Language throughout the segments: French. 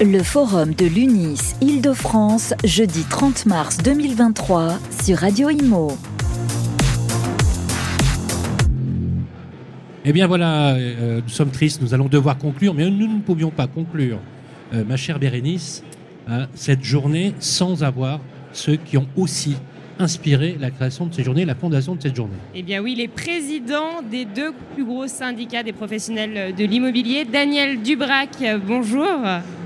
Le forum de l'UNIS Île-de-France, jeudi 30 mars 2023 sur Radio Imo. Eh bien voilà, euh, nous sommes tristes, nous allons devoir conclure, mais nous ne pouvions pas conclure, euh, ma chère Bérénice, euh, cette journée sans avoir ceux qui ont aussi inspiré la création de cette journée, la fondation de cette journée. Eh bien oui, les présidents des deux plus gros syndicats des professionnels de l'immobilier, Daniel Dubrac, bonjour.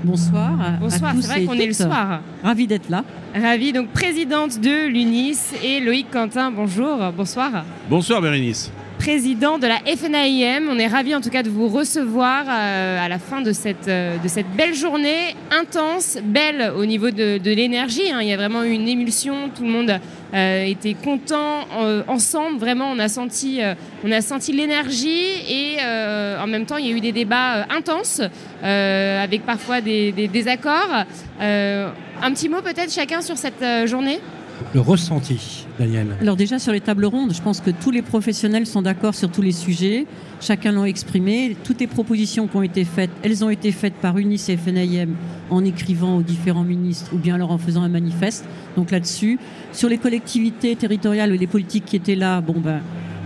Bonsoir. Bonsoir, c'est vrai qu'on est le soir. Ravi d'être là. Ravi, donc présidente de l'UNIS et Loïc Quentin, bonjour, bonsoir. Bonsoir Bérénice président de la FNAIM. On est ravis en tout cas de vous recevoir euh, à la fin de cette, euh, de cette belle journée intense, belle au niveau de, l'énergie. Hein. Il y a vraiment eu une émulsion, tout le monde euh, était content ensemble. Vraiment, on a senti l'énergie et en même temps, il y a eu des débats intenses avec parfois des désaccords. un petit mot peut-être chacun sur cette journée? Le ressenti, Daniel Alors déjà sur les tables rondes, je pense que tous les professionnels sont d'accord sur tous les sujets. Chacun l'a exprimé. Toutes les propositions qui ont été faites, elles ont été faites par UNIS et en écrivant aux différents ministres ou bien alors en faisant un manifeste. Donc là-dessus, sur les collectivités territoriales et les politiques qui étaient là, bon ben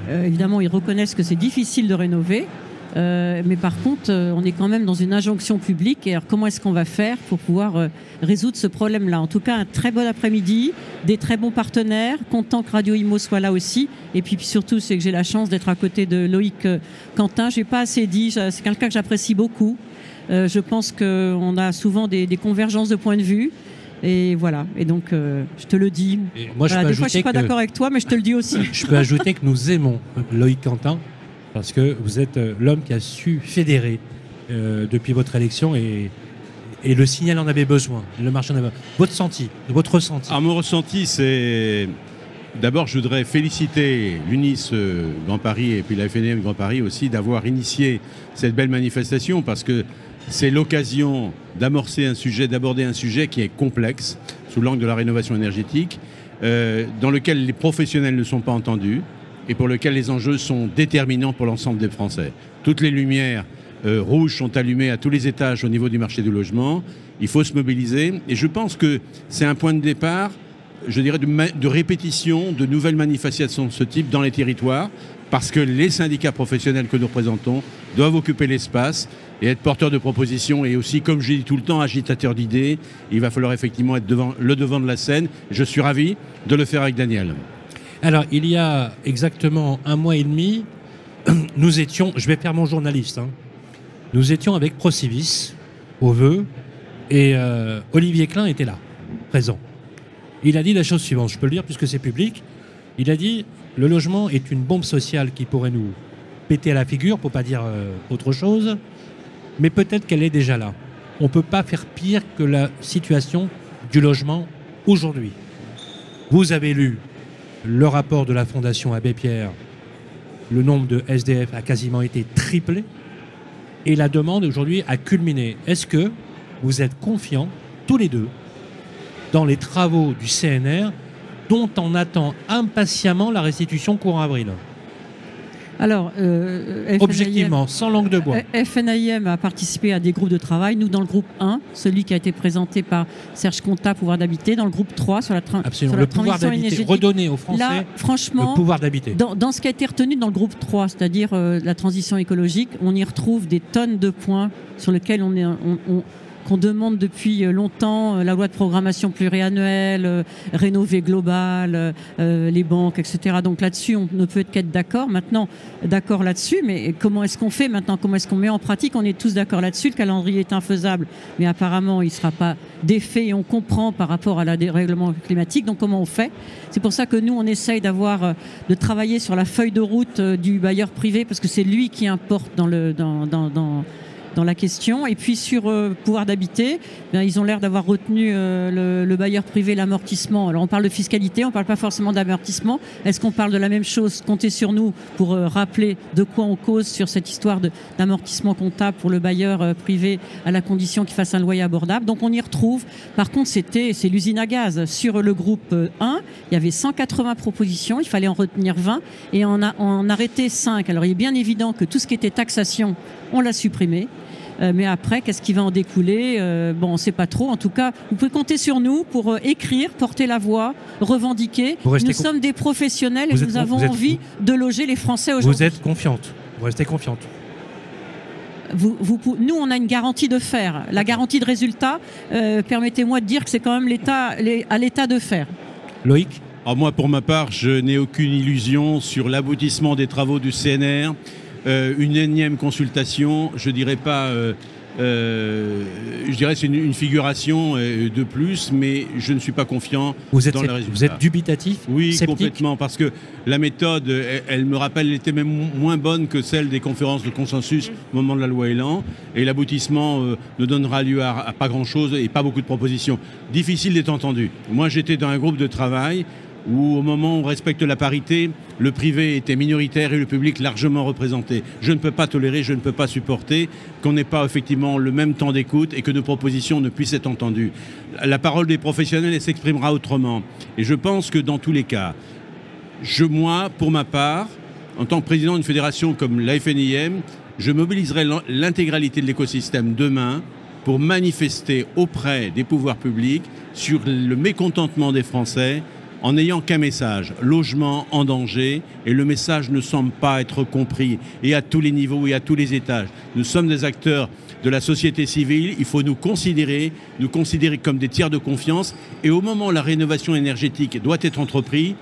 euh, évidemment ils reconnaissent que c'est difficile de rénover. Euh, mais par contre, euh, on est quand même dans une injonction publique. Et alors, comment est-ce qu'on va faire pour pouvoir euh, résoudre ce problème-là? En tout cas, un très bon après-midi, des très bons partenaires. Content que Radio Imo soit là aussi. Et puis, surtout, c'est que j'ai la chance d'être à côté de Loïc Quentin. Je n'ai pas assez dit. C'est quelqu'un que j'apprécie beaucoup. je pense qu'on a souvent des, convergences de points de vue. Et voilà. Et donc, je te le dis. moi, je des fois, je suis pas d'accord avec toi, mais je te le dis aussi. je peux ajouter que nous aimons Loïc Quentin parce que vous êtes euh, l'homme qui a su fédérer euh, depuis votre élection et, le signal en avait besoin, le marché en avait besoin. Votre senti, votre ressenti ah, Mon ressenti, c'est. D'abord, je voudrais féliciter l'UNIS euh, Grand Paris et puis la FNM Grand Paris aussi d'avoir initié cette belle manifestation parce que c'est l'occasion d'amorcer un sujet, d'aborder un sujet qui est complexe sous l'angle de la rénovation énergétique, dans lequel les professionnels ne sont pas entendus, et pour lequel les enjeux sont déterminants pour l'ensemble des Français. Toutes les lumières euh, rouges sont allumées à tous les étages au niveau du marché du logement. Il faut se mobiliser et je pense que c'est un point de départ, je dirais, de, répétition de nouvelles manifestations de ce type dans les territoires parce que les syndicats professionnels que nous représentons doivent occuper l'espace et être porteurs de propositions et aussi, comme je dis tout le temps, agitateurs d'idées. Il va falloir effectivement être devant, le devant de la scène. Je suis ravi de le faire avec Daniel. Alors, il y a exactement un mois et demi, nous étions, je vais faire mon journaliste, hein. nous étions avec Procivis au vœu et euh, Olivier Klein était là, présent. Il a dit la chose suivante, je peux le dire puisque c'est public. Il a dit le logement est une bombe sociale qui pourrait nous péter à la figure, pour pas dire euh, autre chose, mais peut-être qu'elle est déjà là. On ne peut pas faire pire que la situation du logement aujourd'hui. Vous avez lu le rapport de la Fondation Abbé Pierre, le nombre de SDF a quasiment été triplé et la demande aujourd'hui a culminé. Est-ce que vous êtes confiants, tous les deux, dans les travaux du CNR dont on attend impatiemment la restitution courant avril? Alors, euh, objectivement, sans langue de bois. Euh, FNIM a participé à des groupes de travail. Nous, dans le groupe 1, celui qui a été présenté par Serge Conta, pouvoir d'habiter. Dans le groupe 3, sur la, Absolument. le pouvoir d'habiter. Redonner aux Français Là, franchement, le pouvoir d'habiter. Dans, ce qui a été retenu dans le groupe 3, c'est-à-dire euh, la transition écologique, on y retrouve des tonnes de points sur lesquels on est, on, qu'on demande depuis euh, longtemps, euh, la loi de programmation pluriannuelle, euh, rénover global, les banques, etc. Donc là-dessus, on ne peut qu'être d'accord. Maintenant, d'accord là-dessus, mais comment est-ce qu'on fait maintenant? Comment est-ce qu'on met en pratique? On est tous d'accord là-dessus. Le calendrier est infaisable, mais apparemment, il ne sera pas défait et on comprend par rapport à la dérèglement climatique. Donc comment on fait? C'est pour ça que nous, on essaye d'avoir, de travailler sur la feuille de route du bailleur privé parce que c'est lui qui importe dans le dans, dans, dans dans la question. Et puis sur euh, pouvoir d'habiter, ben, ils ont l'air d'avoir retenu euh, le, bailleur privé, l'amortissement. Alors on parle de fiscalité, on ne parle pas forcément d'amortissement. Est-ce qu'on parle de la même chose Comptez sur nous pour euh, rappeler de quoi on cause sur cette histoire d'amortissement comptable pour le bailleur privé à la condition qu'il fasse un loyer abordable? Donc on y retrouve. Par contre, c'était c'est l'usine à gaz. Sur le groupe 1, il y avait 180 propositions, il fallait en retenir 20 et on a en arrêté 5. Alors il est bien évident que tout ce qui était taxation, on l'a supprimé. Euh, mais après, qu'est-ce qui va en découler euh, Bon, on ne sait pas trop. En tout cas, vous pouvez compter sur nous pour euh, écrire, porter la voix, revendiquer. Vous restez Nous con- sommes des professionnels Vous et nous con- avons vous êtes- envie de loger les Français Vous aujourd'hui. êtes confiante. Vous restez confiante. Vous- vous nous, on a une garantie de faire. La garantie de résultat, euh, permettez-moi de dire que c'est quand même l'État, les- à l'État de faire. Loïc Alors moi, pour ma part, je n'ai aucune illusion sur l'aboutissement des travaux du CNR. Euh, une énième consultation, je dirais pas, euh, euh, je dirais c'est une, une figuration euh, de plus, mais je ne suis pas confiant vous êtes, dans le vous résultat. êtes dubitatif Oui, sceptique? complètement, parce que la méthode, elle, elle me rappelle, elle était même moins bonne que celle des conférences de consensus au moment de la loi Elan, et l'aboutissement euh, ne donnera lieu à, à pas grand-chose et pas beaucoup de propositions. Difficile d'être entendu. Moi, j'étais dans un groupe de travail où, au moment où on respecte la parité, le privé était minoritaire et le public largement représenté. Je ne peux pas tolérer, je ne peux pas supporter qu'on n'ait pas effectivement le même temps d'écoute et que nos propositions ne puissent être entendues. La parole des professionnels s'exprimera autrement. Et je pense que dans tous les cas, je, moi, pour ma part, en tant que président d'une fédération comme la FNIM, je mobiliserai l'intégralité de l'écosystème demain pour manifester auprès des pouvoirs publics sur le mécontentement des Français en n'ayant qu'un message, logement en danger, et le message ne semble pas être compris, et à tous les niveaux et à tous les étages. Nous sommes des acteurs de la société civile, il faut nous considérer, nous considérer comme des tiers de confiance, et au moment où la rénovation énergétique doit être entreprise,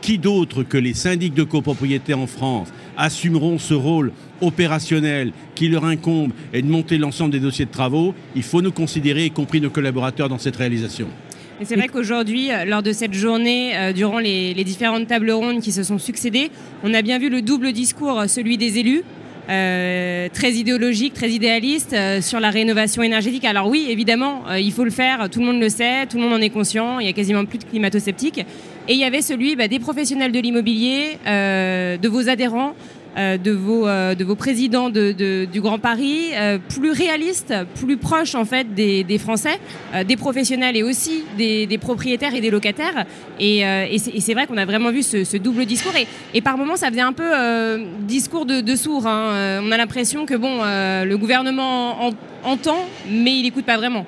qui d'autre que les syndics de copropriété en France assumeront ce rôle opérationnel qui leur incombe et de monter l'ensemble des dossiers de travaux? Il faut nous considérer, y compris nos collaborateurs, dans cette réalisation. C'est vrai qu'aujourd'hui, euh, lors de cette journée, euh, durant les, les différentes tables rondes qui se sont succédées, on a bien vu le double discours, euh, celui des élus, euh, très idéologique, très idéaliste, euh, sur la rénovation énergétique. Alors oui, évidemment, il faut le faire, tout le monde le sait, tout le monde en est conscient, il y a quasiment plus de climato-sceptiques. Et il y avait celui bah, des professionnels de l'immobilier, de vos adhérents, de, vos, euh, de vos présidents de, du Grand Paris, euh, plus réaliste, plus proche en fait des, des Français, euh, des professionnels et aussi des, des propriétaires et des locataires. Et, euh, et c'est vrai qu'on a vraiment vu ce, double discours. Et, et par moments, ça faisait un peu euh, discours de, de sourds. hein. Euh, On a l'impression que bon, euh, le gouvernement en- entend, mais il n'écoute pas vraiment.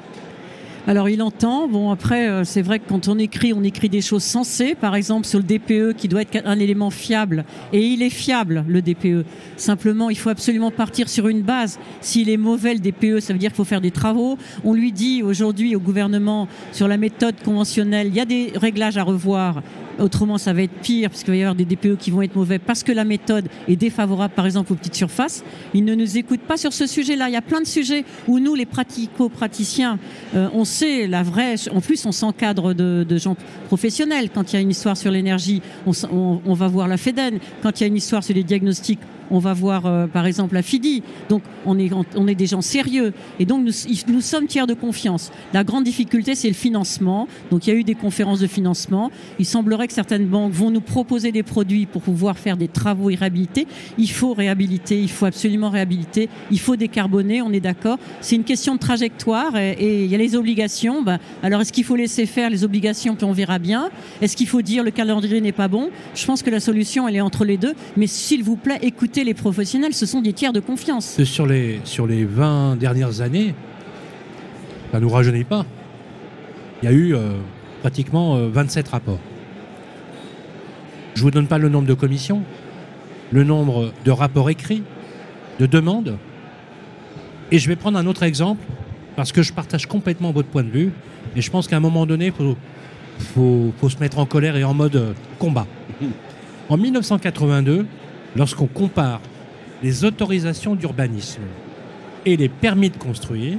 Alors il entend. Bon après, euh, c'est vrai que quand on écrit, on écrit des choses sensées. Par exemple sur le DPE qui doit être un élément fiable. Et il est fiable le DPE. Simplement, il faut absolument partir sur une base. S'il est mauvais le DPE, ça veut dire qu'il faut faire des travaux. On lui dit aujourd'hui au gouvernement sur la méthode conventionnelle, il y a des réglages à revoir. Autrement, ça va être pire parce qu'il va y avoir des DPE qui vont être mauvais parce que la méthode est défavorable, par exemple, aux petites surfaces. Ils ne nous écoutent pas sur ce sujet-là. Il y a plein de sujets où nous, les pratico-praticiens, euh, on sait la vraie. En plus, on s'encadre de, gens professionnels. Quand il y a une histoire sur l'énergie, on- on va voir la FEDEN. Quand il y a une histoire sur les diagnostics, on va voir euh, par exemple la FIDI. Donc on est, des gens sérieux. Et donc nous, sommes tiers de confiance. La grande difficulté, c'est le financement. Donc il y a eu des conférences de financement. Il semblerait que certaines banques vont nous proposer des produits pour pouvoir faire des travaux et réhabiliter. Il faut réhabiliter, il faut absolument réhabiliter, il faut décarboner, on est d'accord. C'est une question de trajectoire et, il y a les obligations. Ben, alors est-ce qu'il faut laisser faire les obligations puis on verra bien Est-ce qu'il faut dire le calendrier n'est pas bon? Je pense que la solution, elle est entre les deux. Mais s'il vous plaît, écoutez les professionnels, ce sont des tiers de confiance. sur les, sur les 20 dernières années, ça ne nous rajeunit pas. Il y a eu euh, pratiquement euh, 27 rapports. Je ne vous donne pas le nombre de commissions, le nombre de rapports écrits, de demandes. Et je vais prendre un autre exemple, parce que je partage complètement votre point de vue. Et je pense qu'à un moment donné, il faut, faut- faut se mettre en colère et en mode euh, combat. En 1982, lorsqu'on compare les autorisations d'urbanisme et les permis de construire,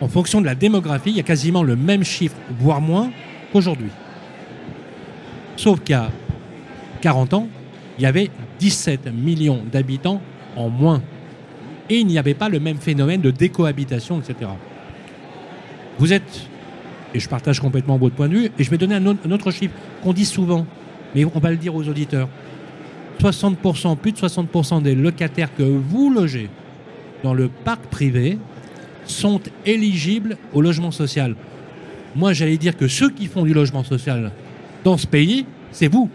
en fonction de la démographie, il y a quasiment le même chiffre, voire moins, qu'aujourd'hui. Sauf qu'il y a 40 ans, il y avait 17 millions d'habitants en moins. Et il n'y avait pas le même phénomène de décohabitation, etc. Vous êtes, et je partage complètement votre point de vue, et je vais donner un autre chiffre qu'on dit souvent, mais on va le dire aux auditeurs. 60%, plus de 60% des locataires que vous logez dans le parc privé sont éligibles au logement social. Moi, j'allais dire que ceux qui font du logement social dans ce pays, c'est vous.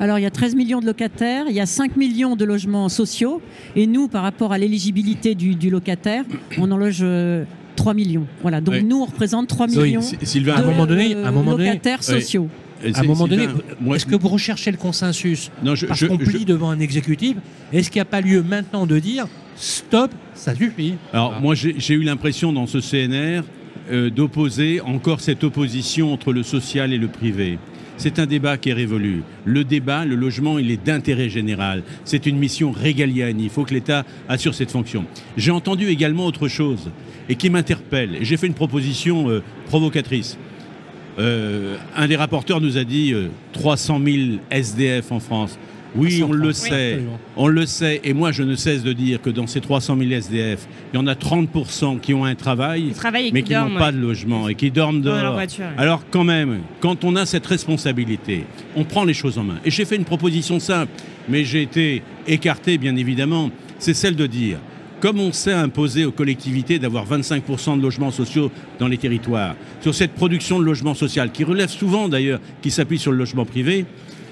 Alors il y a 13 millions de locataires, il y a 5 millions de logements sociaux, et nous, par rapport à l'éligibilité du, du locataire, on en loge euh, 3 millions. Voilà, donc Oui. nous, on représente 3 Oui, millions S- Sylvain, À un de moment donné- à un moment donné- locataires sociaux. euh, À un moment donné, est-ce que vous recherchez le consensus non, je- Parce qu'on je- plie devant un exécutif. Est-ce qu'il n'y a pas lieu maintenant de dire stop, ça suffit? Alors Voilà. moi j'ai eu l'impression dans ce CNR euh, d'opposer encore cette opposition entre le social et le privé. C'est un débat qui est révolu. Le débat, le logement, il est d'intérêt général. C'est une mission régalienne. Il faut que l'État assure cette fonction. J'ai entendu également autre chose et qui m'interpelle. J'ai fait une proposition euh, provocatrice. Euh, un des rapporteurs nous a dit euh, 300 000 SDF en France. Oui, Ah, on le oui, sait. absolument. On le sait, et moi je ne cesse de dire que dans ces 300 000 SDF, il y en a 30% qui ont un travail, mais qui qui n'ont pas de logement et qui dorment Dans leur dehors. voiture. Alors quand même, quand on a cette responsabilité, on prend les choses en main. Et j'ai fait une proposition simple, mais j'ai été écarté bien évidemment, c'est celle de dire, comme on sait imposer aux collectivités d'avoir 25% de logements sociaux dans les territoires, sur cette production de logement social, qui relève souvent d'ailleurs, qui s'appuie sur le logement privé,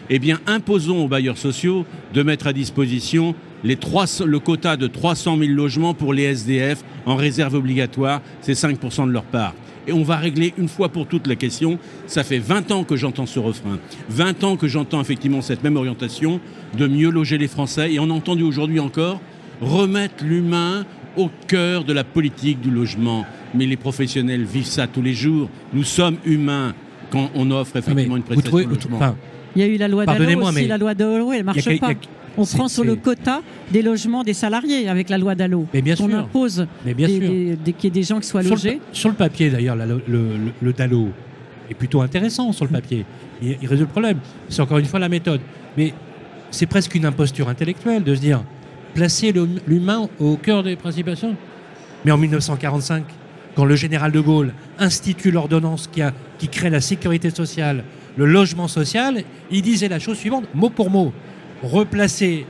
eh bien, imposons aux bailleurs sociaux de mettre à disposition les 300 le quota de 300 000 logements pour les SDF en réserve obligatoire, c'est 5% de leur part. Et on va régler une fois pour toutes la question. Ça fait 20 ans que j'entends ce refrain, 20 ans que j'entends effectivement cette même orientation de mieux loger les Français. Et on a entendu aujourd'hui encore remettre l'humain au cœur de la politique du logement. Mais les professionnels vivent ça tous les jours. Nous sommes humains quand on offre effectivement une prestation trouvez- de logement. enfin, Il y a eu la loi Dallot aussi, mais la loi Dallot, elle a marche pas. a- On prend sur le quota des logements des salariés avec la loi Dallot. Mais bien on sûr. impose qu'il y ait des gens qui soient Sur le, logés. pa- sur le papier, d'ailleurs, le, le, le Dalo est plutôt intéressant sur le papier. Il, il résout le problème. C'est encore une fois la méthode. Mais c'est presque une imposture intellectuelle de se dire placer l'humain au cœur des préoccupations. Mais en 1945, quand le général de Gaulle institue l'ordonnance qui, a- qui crée la sécurité sociale, le logement social, il disait la chose suivante, mot pour mot, replacer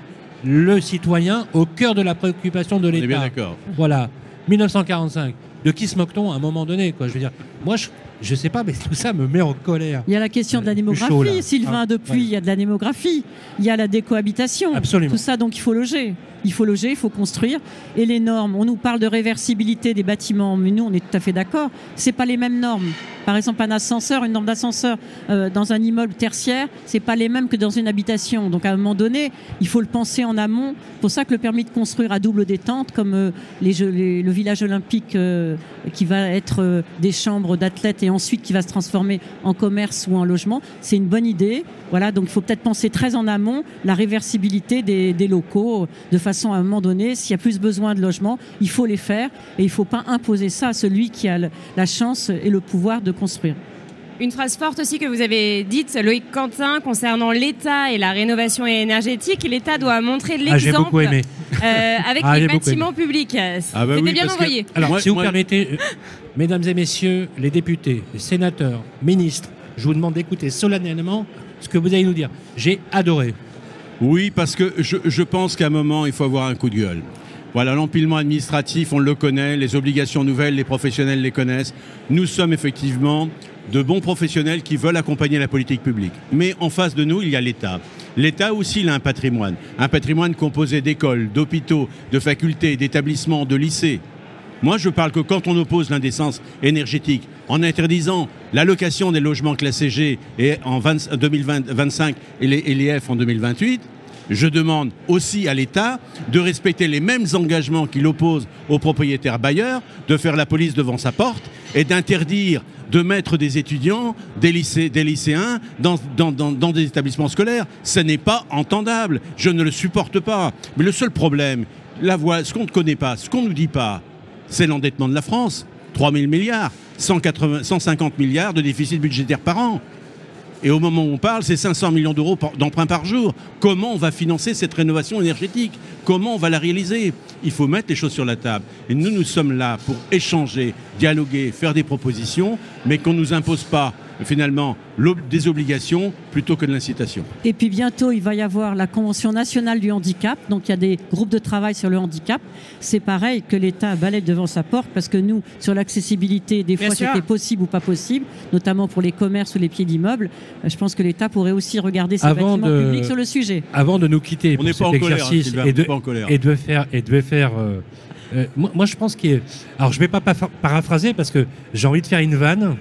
le citoyen au cœur de la préoccupation de On est bien l'État. d'accord. Voilà, 1945. De qui se moque-t-on à un moment donné quoi Je veux dire, moi, je, je sais pas, mais tout ça me met en colère. Il y a la question de la Euh, plus démographie, chaud. Sylvain, Ah, depuis, ouais. il y a de la démographie, il y a la décohabitation. Absolument. Tout ça, donc il faut loger. Il faut loger, il faut construire. Et les normes, on nous parle de réversibilité des bâtiments, mais nous, on est tout à fait d'accord. C'est pas les mêmes normes. Par exemple, un ascenseur, une norme d'ascenseur euh, dans un immeuble tertiaire, c'est pas les mêmes que dans une habitation. Donc à un moment donné, il faut le penser en amont. C'est pour ça que le permis de construire à double détente, comme euh, le village olympique euh, qui va être des chambres d'athlètes et ensuite qui va se transformer en commerce ou en logement, c'est une bonne idée. Voilà, donc il faut peut-être penser très en amont la réversibilité des, locaux, à un moment donné, s'il y a plus besoin de logements, il faut les faire et il ne faut pas imposer ça à celui qui a le- la chance et le pouvoir de construire. Une phrase forte aussi que vous avez dite, Loïc Quentin, concernant l'État et la rénovation énergétique. L'État doit montrer de Ah, l'exemple beaucoup aimé. euh, avec Ah, les bâtiments publics. Ah bah C'était oui, bien que- envoyé. Alors, Moi- si vous moi- permettez, euh, mesdames et messieurs, les députés, les sénateurs, ministres, je vous demande d'écouter solennellement ce que vous allez nous dire. J'ai adoré. Oui, parce que je, pense qu'à un moment, il faut avoir un coup de gueule. Voilà, l'empilement administratif, on le connaît, les obligations nouvelles, les professionnels les connaissent. Nous sommes effectivement de bons professionnels qui veulent accompagner la politique publique. Mais en face de nous, il y a l'État. L'État aussi, a un patrimoine. Un patrimoine composé d'écoles, d'hôpitaux, de facultés, d'établissements, de lycées. Moi, je parle que quand on oppose l'indécence énergétique en interdisant l'allocation des logements classés G et en 20 2025 et les, et les F en 2028, je demande aussi à l'État de respecter les mêmes engagements qu'il oppose aux propriétaires bailleurs, de faire la police devant sa porte et d'interdire de mettre des étudiants, des, lycéens dans des établissements scolaires. Ce n'est pas entendable. Je ne le supporte pas. Mais le seul problème, la voie, ce qu'on ne connaît pas, ce qu'on ne nous dit pas, c'est l'endettement de la France. 3 000 milliards, 180 150 milliards de déficit budgétaire par an. Et au moment où on parle, c'est 500 millions d'euros d'emprunt par jour. Comment on va financer cette rénovation énergétique? Comment on va la réaliser? Il faut mettre les choses sur la table. Et nous, nous sommes là pour échanger, dialoguer, faire des propositions, mais qu'on ne nous impose pas finalement des obligations plutôt que de l'incitation. Et puis bientôt, il va y avoir la Convention nationale du handicap. Donc il y a des groupes de travail sur le handicap. C'est pareil que l'État balaye devant sa porte parce que nous, sur l'accessibilité, des Bien fois c'était possible ou pas possible, notamment pour les commerces ou les pieds d'immeubles. Euh, Je pense que l'État pourrait aussi regarder ses Avant bâtiments de- publics sur le sujet. Avant de nous quitter On pour n'est cet pas en colère, hein, exercice Sylvain, et, on de, n'est pas en colère. et de faire et de faire. euh, euh, moi, moi, je pense qu'il y a- Alors, je vais pas pa- paraphraser parce que j'ai envie de faire une vanne.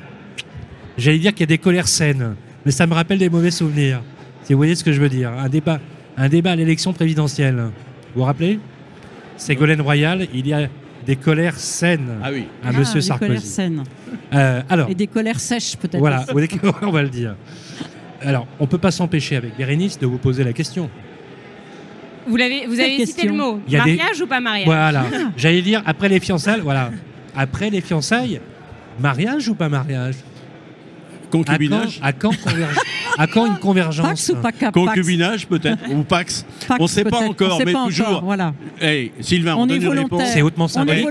J'allais dire qu'il y a des colères saines, mais ça me rappelle des mauvais souvenirs. Si vous voyez ce que je veux dire, un débat, un débat à l'élection présidentielle. Vous vous rappelez? Ségolène Royal, il y a des colères saines Ah oui. à Ah, Monsieur des colères Sarkozy. saines. Euh, alors, Et des colères sèches peut-être. voilà, on va le dire. Alors, on peut pas s'empêcher avec Bérénice de vous poser la question. Vous, l'avez, vous avez cité le mot. Il y a des- Mariage ou pas mariage? Voilà. J'allais dire après les fiançailles, voilà. Après les fiançailles, mariage ou pas mariage? À quand, Concubinage à quand, converge- à quand une convergence Pax ou pas cap Concubinage peut-être Ou Pax On ne sait pas encore, mais toujours. Voilà. Hey, Sylvain, on, On est donne une réponse. C'est hautement symbolique.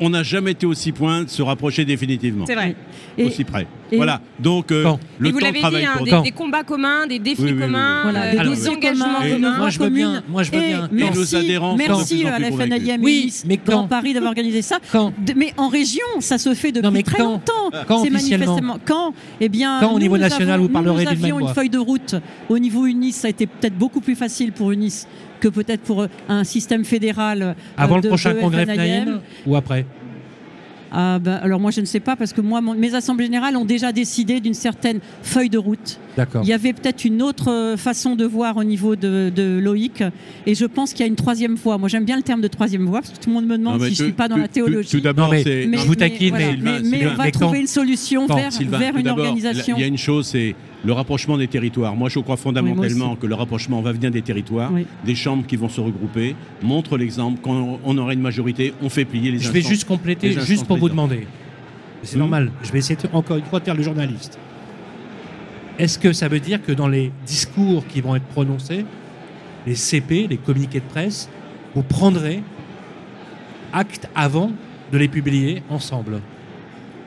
on n'a jamais été aussi point de se rapprocher définitivement. C'est vrai. Et, Aussi près. et- voilà. Donc, euh, Quand le Et vous temps l'avez travaille dit, hein, pour des, Quand des combats communs, des défis Oui, oui, oui, oui. communs, Voilà, euh, des alors, des dossiers engagements communs, Et- des communs. Moi, je veux bien, moi, je veux bien. Et nos merci, adhérents merci à la. FNAIM Oui, mais Grand quand Paris d'avoir organisé ça. Quand De- mais en région, ça se fait depuis Non, mais très quand longtemps. Quand officiellement manifestement quand? Eh bien, Quand au nous, niveau nous national, avons- vous parlerez nous d'une avions même une feuille de route au niveau UNIS. Ça a été peut-être beaucoup plus facile pour UNIS que peut-être pour euh, un système fédéral. euh, Avant de- le prochain de congrès. FNAIM ou après Ah, ben, alors moi je ne sais pas parce que moi mon- mes assemblées générales ont déjà décidé d'une certaine feuille de route. Il y avait peut-être une autre euh, façon de voir au niveau de, de Loïc et je pense qu'il y a une troisième voie. Moi j'aime bien le terme de troisième voie parce que tout le monde me demande si je tout- suis pas dans tout- la théologie. Tout, d'abord, mais- c'est. je vous taquine, voilà. mais- mais, Sylvain, mais on va mais quand- trouver une solution quand, vers, Sylvain, vers tout une organisation. Il y a une chose, c'est le rapprochement des territoires. Moi, je crois fondamentalement que le rapprochement va venir des territoires, Oui. des chambres qui vont se regrouper, montre l'exemple. Quand on- aura une majorité, on fait plier les Je vais juste compléter, juste pour vous demander. C'est Mhm. normal. Je vais essayer encore une fois de faire le journaliste. Est-ce que ça veut dire que dans les discours qui vont être prononcés, les CP, les communiqués de presse, vous prendrez acte avant de les publier ensemble?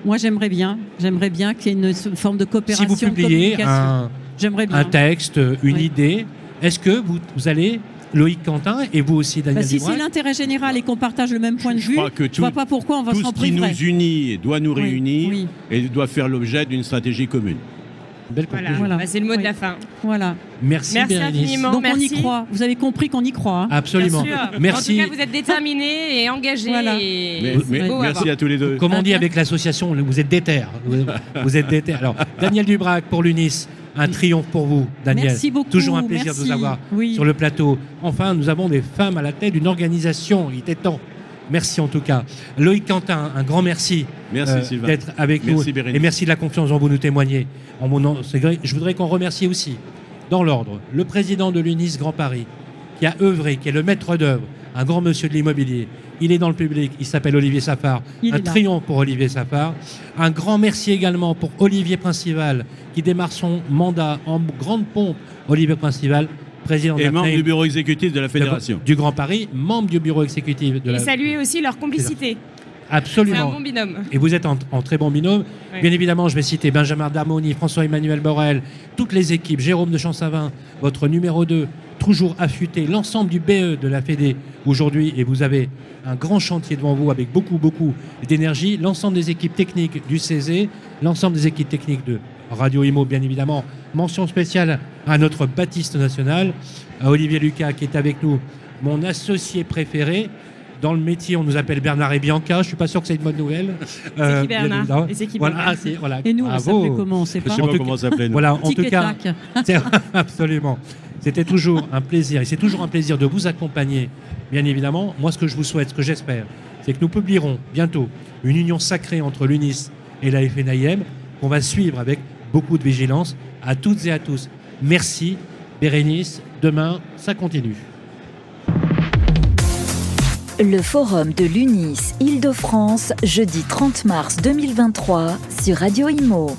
Moi j'aimerais bien, j'aimerais bien qu'il y ait une forme de Si coopération. vous de publiez communication. un, j'aimerais bien. un texte, une Oui. idée, est-ce que vous, vous allez, Loïc Quentin et vous aussi, Bah, Daniel si Dubrac, c'est l'intérêt général et qu'on partage le même point de Je vue, crois que je tout- vois pas pourquoi on va Tout s'en ce qui nous priver. unit doit nous Oui, réunir oui. et doit faire l'objet d'une stratégie commune. Belle Voilà, conclusion. Voilà. Bah, c'est le mot de la fin. Voilà. Merci, Merci Bérénice. infiniment. Donc on y croit. Vous avez compris qu'on y croit. hein. Absolument. Bien sûr. Merci. En tout cas, vous êtes déterminés et engagés. Voilà. Et Mais- c'est mais- beau à merci à tous les deux. Comme on dit avec l'association, vous êtes déter. Vous, vous êtes déter. Alors, Daniel Dubrac pour l'UNIS, un triomphe pour vous, Daniel. Merci beaucoup. Toujours un plaisir de vous avoir Oui. sur le plateau. Enfin, nous avons des femmes à la tête d'une organisation. Il était temps. Merci en tout cas. Loïc Quentin, un grand merci, Merci euh, Sylvain. d'être avec Merci, nous. Bérénice. Et merci de la confiance dont vous nous témoignez. En mon nom, c'est vrai, je voudrais qu'on remercie aussi, dans l'ordre, le président de l'UNIS Grand Paris, qui a œuvré, qui est le maître d'œuvre, un grand monsieur de l'immobilier. Il est dans le public, il s'appelle Olivier Safar. Il un triomphe pour Olivier Safar. Un grand merci également pour Olivier Principal, qui démarre son mandat en grande pompe. Olivier Principal, président de Et la membre du bureau exécutif de la fédération. du Grand Paris, membre du bureau exécutif de Et la. saluer aussi leur complicité. C'est un Absolument. bon binôme. Et vous êtes en, en très bon binôme. Bien évidemment, je vais citer Benjamin Darmoni, François-Emmanuel Borel, toutes les équipes, Jérôme de Champsavin, votre numéro 2, toujours affûté, l'ensemble du BE de la Fédé aujourd'hui, et vous avez un grand chantier devant vous avec beaucoup, beaucoup d'énergie, l'ensemble des équipes techniques du CESE, l'ensemble des équipes techniques de Radio Imo, bien évidemment. Mention spéciale à notre Baptiste national, à Olivier Lucas qui est avec nous, mon associé préféré. Dans le métier, on nous appelle Bernard et Bianca. Je suis pas sûr que c'est une bonne nouvelle. Euh, qui bien Bernard évidemment. Et c'est qui voilà, Bernard ah, c'est- voilà. Et nous, on s'appelait comment On sait Je pas. sais En pas comment ça s'appelait. nous. Voilà, en tout cas, c'est- absolument. C'était toujours un plaisir, et c'est toujours un plaisir de vous accompagner, bien évidemment. Moi, ce que je vous souhaite, ce que j'espère, c'est que nous publierons bientôt une union sacrée entre l'UNIS et la FNIM, qu'on va suivre avec beaucoup de vigilance. À toutes et à tous, merci. Bérénice, demain, ça continue. Le forum de l'UNIS Île-de-France, jeudi 30 mars 2023 sur Radio Imo.